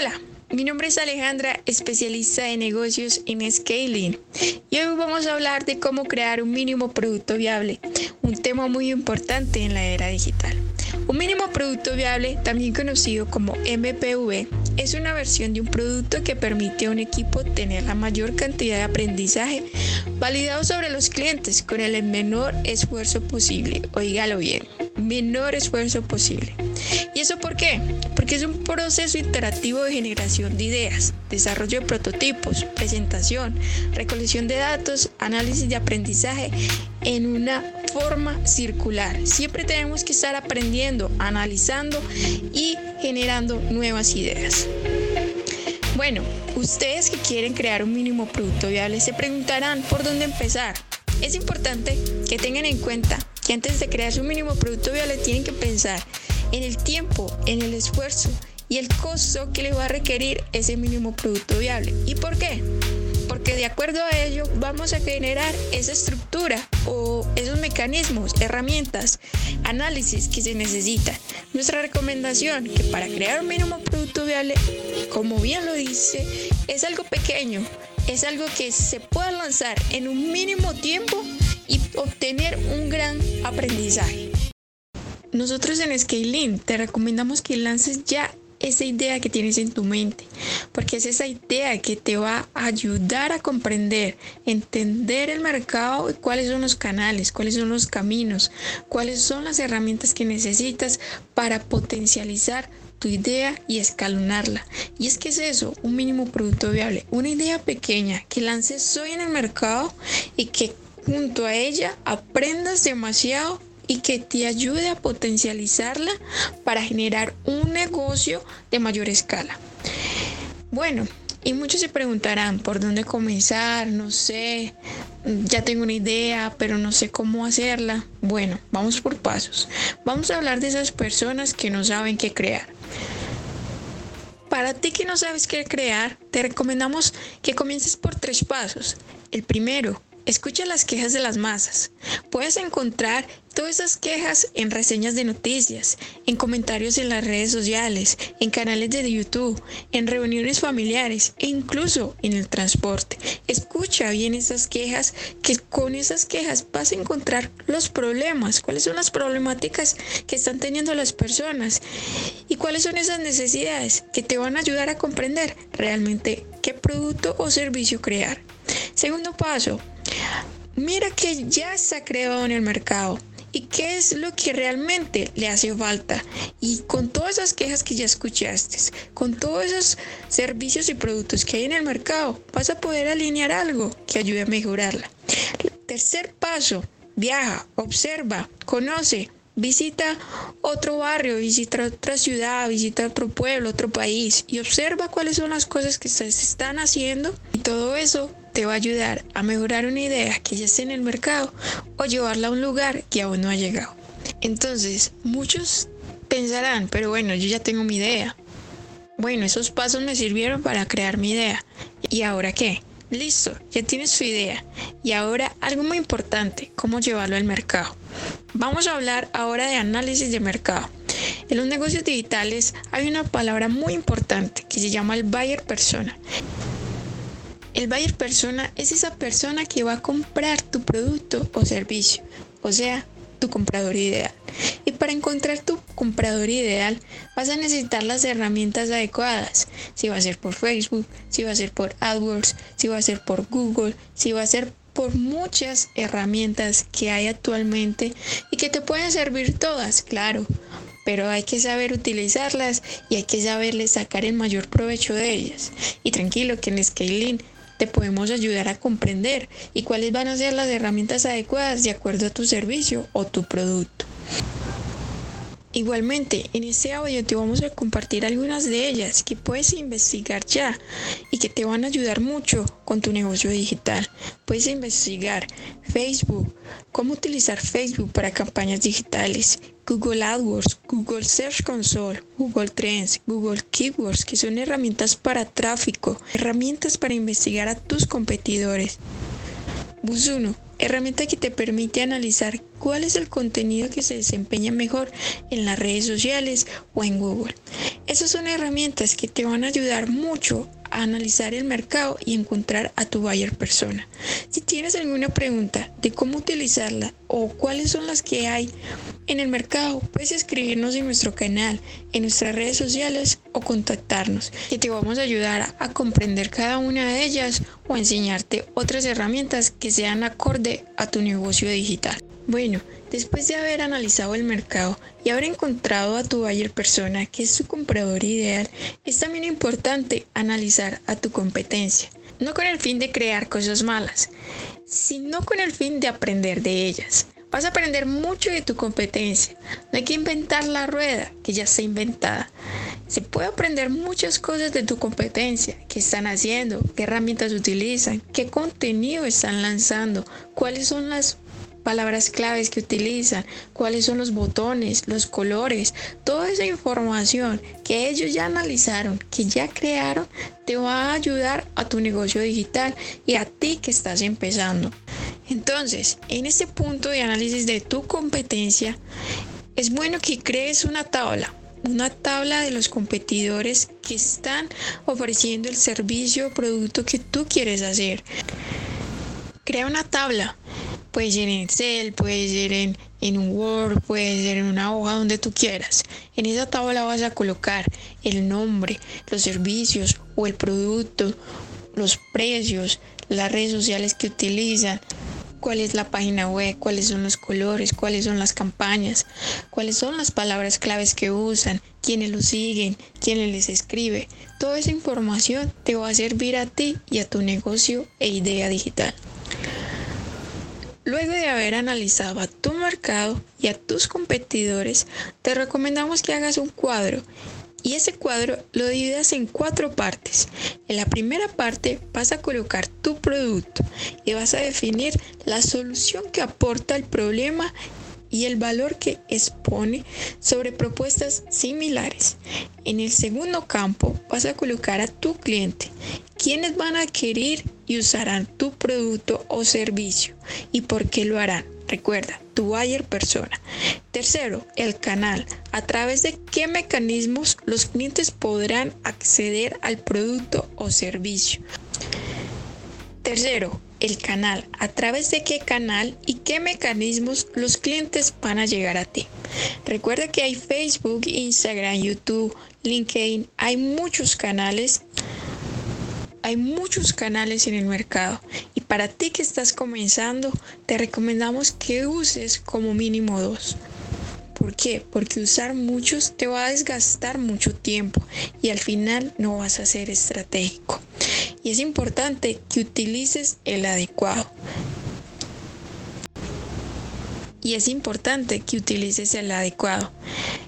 Hola, mi nombre es Alejandra, especialista de negocios en scaling. Y hoy vamos a hablar de cómo crear un mínimo producto viable, un tema muy importante en la era digital. Un mínimo producto viable, también conocido como MPV, es una versión de un producto que permite a un equipo tener la mayor cantidad de aprendizaje validado sobre los clientes con el menor esfuerzo posible. Oígalo bien, menor esfuerzo posible. ¿Y eso por qué? Porque es un proceso interactivo de generación de ideas, desarrollo de prototipos, presentación, recolección de datos, análisis de aprendizaje en una forma circular. Siempre tenemos que estar aprendiendo, analizando y generando nuevas ideas. Bueno, ustedes que quieren crear un mínimo producto viable se preguntarán por dónde empezar. Es importante que tengan en cuenta que antes de crear su mínimo producto viable tienen que pensar en el tiempo, en el esfuerzo y el costo que le va a requerir ese mínimo producto viable. ¿Y por qué? Porque de acuerdo a ello vamos a generar esa estructura o esos mecanismos, herramientas, análisis que se necesitan. Nuestra recomendación que para crear un mínimo producto viable, como bien lo dice, es algo pequeño, es algo que se pueda lanzar en un mínimo tiempo y obtener un gran aprendizaje. Nosotros en Scaling te recomendamos que lances ya esa idea que tienes en tu mente, porque es esa idea que te va a ayudar a comprender, entender el mercado y cuáles son los canales, cuáles son los caminos, cuáles son las herramientas que necesitas para potencializar tu idea y escalonarla. Y es que es eso, un mínimo producto viable, una idea pequeña que lances hoy en el mercado y que junto a ella aprendas demasiado y que te ayude a potencializarla para generar un negocio de mayor escala. Bueno, y muchos se preguntarán por dónde comenzar, no sé, ya tengo una idea, pero no sé cómo hacerla. Bueno, vamos por pasos. Vamos a hablar de esas personas que no saben qué crear. Para ti que no sabes qué crear, te recomendamos que comiences por tres pasos. El primero, Escucha las quejas de las masas. Puedes encontrar todas esas quejas en reseñas de noticias, en comentarios en las redes sociales, en canales de YouTube, en reuniones familiares e incluso en el transporte. Escucha bien esas quejas, que con esas quejas vas a encontrar los problemas, cuáles son las problemáticas que están teniendo las personas y cuáles son esas necesidades que te van a ayudar a comprender realmente qué producto o servicio crear. Segundo paso, Mira que ya se ha creado en el mercado y qué es lo que realmente le hace falta. Y con todas esas quejas que ya escuchaste, con todos esos servicios y productos que hay en el mercado, vas a poder alinear algo que ayude a mejorarla. Tercer paso, viaja, observa, conoce. Visita otro barrio, visita otra ciudad, visita otro pueblo, otro país y observa cuáles son las cosas que se están haciendo y todo eso te va a ayudar a mejorar una idea que ya esté en el mercado o llevarla a un lugar que aún no ha llegado. Entonces, muchos pensarán, pero bueno, yo ya tengo mi idea. Bueno, esos pasos me sirvieron para crear mi idea. ¿Y ahora qué? Listo, ya tienes tu idea. Y ahora algo muy importante, cómo llevarlo al mercado. Vamos a hablar ahora de análisis de mercado. En los negocios digitales hay una palabra muy importante que se llama el buyer persona. El buyer persona es esa persona que va a comprar tu producto o servicio, o sea, tu comprador ideal. Y para encontrar tu comprador ideal vas a necesitar las herramientas adecuadas. Si va a ser por Facebook, si va a ser por AdWords, si va a ser por Google, si va a ser por muchas herramientas que hay actualmente y que te pueden servir todas, claro. Pero hay que saber utilizarlas y hay que saberle sacar el mayor provecho de ellas. Y tranquilo que en Scaling te podemos ayudar a comprender y cuáles van a ser las herramientas adecuadas de acuerdo a tu servicio o tu producto. Igualmente, en este audio te vamos a compartir algunas de ellas que puedes investigar ya y que te van a ayudar mucho con tu negocio digital. Puedes investigar Facebook, cómo utilizar Facebook para campañas digitales, Google AdWords, Google Search Console, Google Trends, Google Keywords, que son herramientas para tráfico, herramientas para investigar a tus competidores. Bus 1 herramienta que te permite analizar cuál es el contenido que se desempeña mejor en las redes sociales o en Google. Esas son herramientas que te van a ayudar mucho a analizar el mercado y encontrar a tu buyer persona. Si tienes alguna pregunta de cómo utilizarla o cuáles son las que hay en el mercado, puedes escribirnos en nuestro canal, en nuestras redes sociales o contactarnos, y te vamos a ayudar a comprender cada una de ellas o enseñarte otras herramientas que sean acorde a tu negocio digital. Bueno, después de haber analizado el mercado y haber encontrado a tu buyer persona, que es tu comprador ideal, es también importante analizar a tu competencia, no con el fin de crear cosas malas, sino con el fin de aprender de ellas. Vas a aprender mucho de tu competencia. No hay que inventar la rueda, que ya está inventada. Se puede aprender muchas cosas de tu competencia, qué están haciendo, qué herramientas utilizan, qué contenido están lanzando, cuáles son las palabras claves que utilizan, cuáles son los botones, los colores, toda esa información que ellos ya analizaron, que ya crearon, te va a ayudar a tu negocio digital y a ti que estás empezando. Entonces, en este punto de análisis de tu competencia, es bueno que crees una tabla, una tabla de los competidores que están ofreciendo el servicio o producto que tú quieres hacer. Crea una tabla Puede ser en Excel, puede ser en, en un Word, puede ser en una hoja donde tú quieras. En esa tabla vas a colocar el nombre, los servicios o el producto, los precios, las redes sociales que utilizan, cuál es la página web, cuáles son los colores, cuáles son las campañas, cuáles son las palabras claves que usan, quiénes lo siguen, quiénes les escribe. Toda esa información te va a servir a ti y a tu negocio e idea digital. Luego de haber analizado a tu mercado y a tus competidores, te recomendamos que hagas un cuadro y ese cuadro lo dividas en cuatro partes. En la primera parte vas a colocar tu producto y vas a definir la solución que aporta el problema y el valor que expone sobre propuestas similares. En el segundo campo vas a colocar a tu cliente, quienes van a adquirir y usarán tu producto o servicio y por qué lo harán. Recuerda, tu buyer persona. Tercero, el canal. A través de qué mecanismos los clientes podrán acceder al producto o servicio. Tercero, el canal, a través de qué canal y qué mecanismos los clientes van a llegar a ti. Recuerda que hay Facebook, Instagram, YouTube, LinkedIn, hay muchos canales. Hay muchos canales en el mercado para ti que estás comenzando te recomendamos que uses como mínimo dos. ¿Por qué? Porque usar muchos te va a desgastar mucho tiempo y al final no vas a ser estratégico y es importante que utilices el adecuado. Y es importante que utilices el adecuado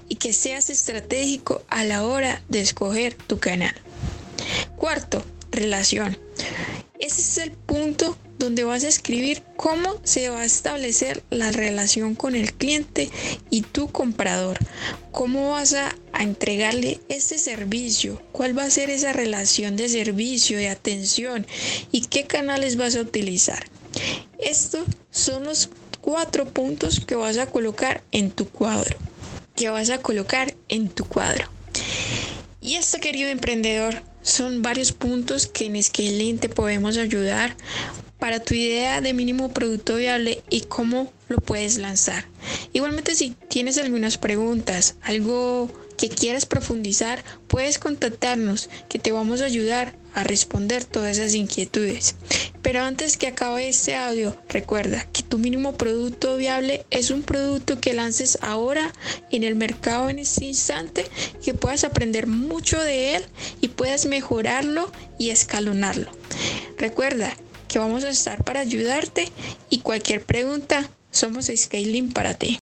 y que seas estratégico a la hora de escoger tu canal. Cuarto, relación. Ese es el punto donde vas a escribir cómo se va a establecer la relación con el cliente y tu comprador. Cómo vas a, entregarle este servicio, cuál va a ser esa relación de servicio, de atención y qué canales vas a utilizar. Estos son los cuatro puntos que vas a colocar en tu cuadro. Que vas a colocar en tu cuadro. Y esto, querido emprendedor, son varios puntos que en Scaling te podemos ayudar para tu idea de mínimo producto viable y cómo lo puedes lanzar. Igualmente si tienes algunas preguntas, algo que quieras profundizar, puedes contactarnos que te vamos a ayudar a responder todas esas inquietudes. Pero antes que acabe este audio, recuerda que tu mínimo producto viable es un producto que lances ahora en el mercado en este instante, que puedas aprender mucho de él y puedas mejorarlo y escalonarlo. Recuerda que vamos a estar para ayudarte y cualquier pregunta, somos Scaling para ti.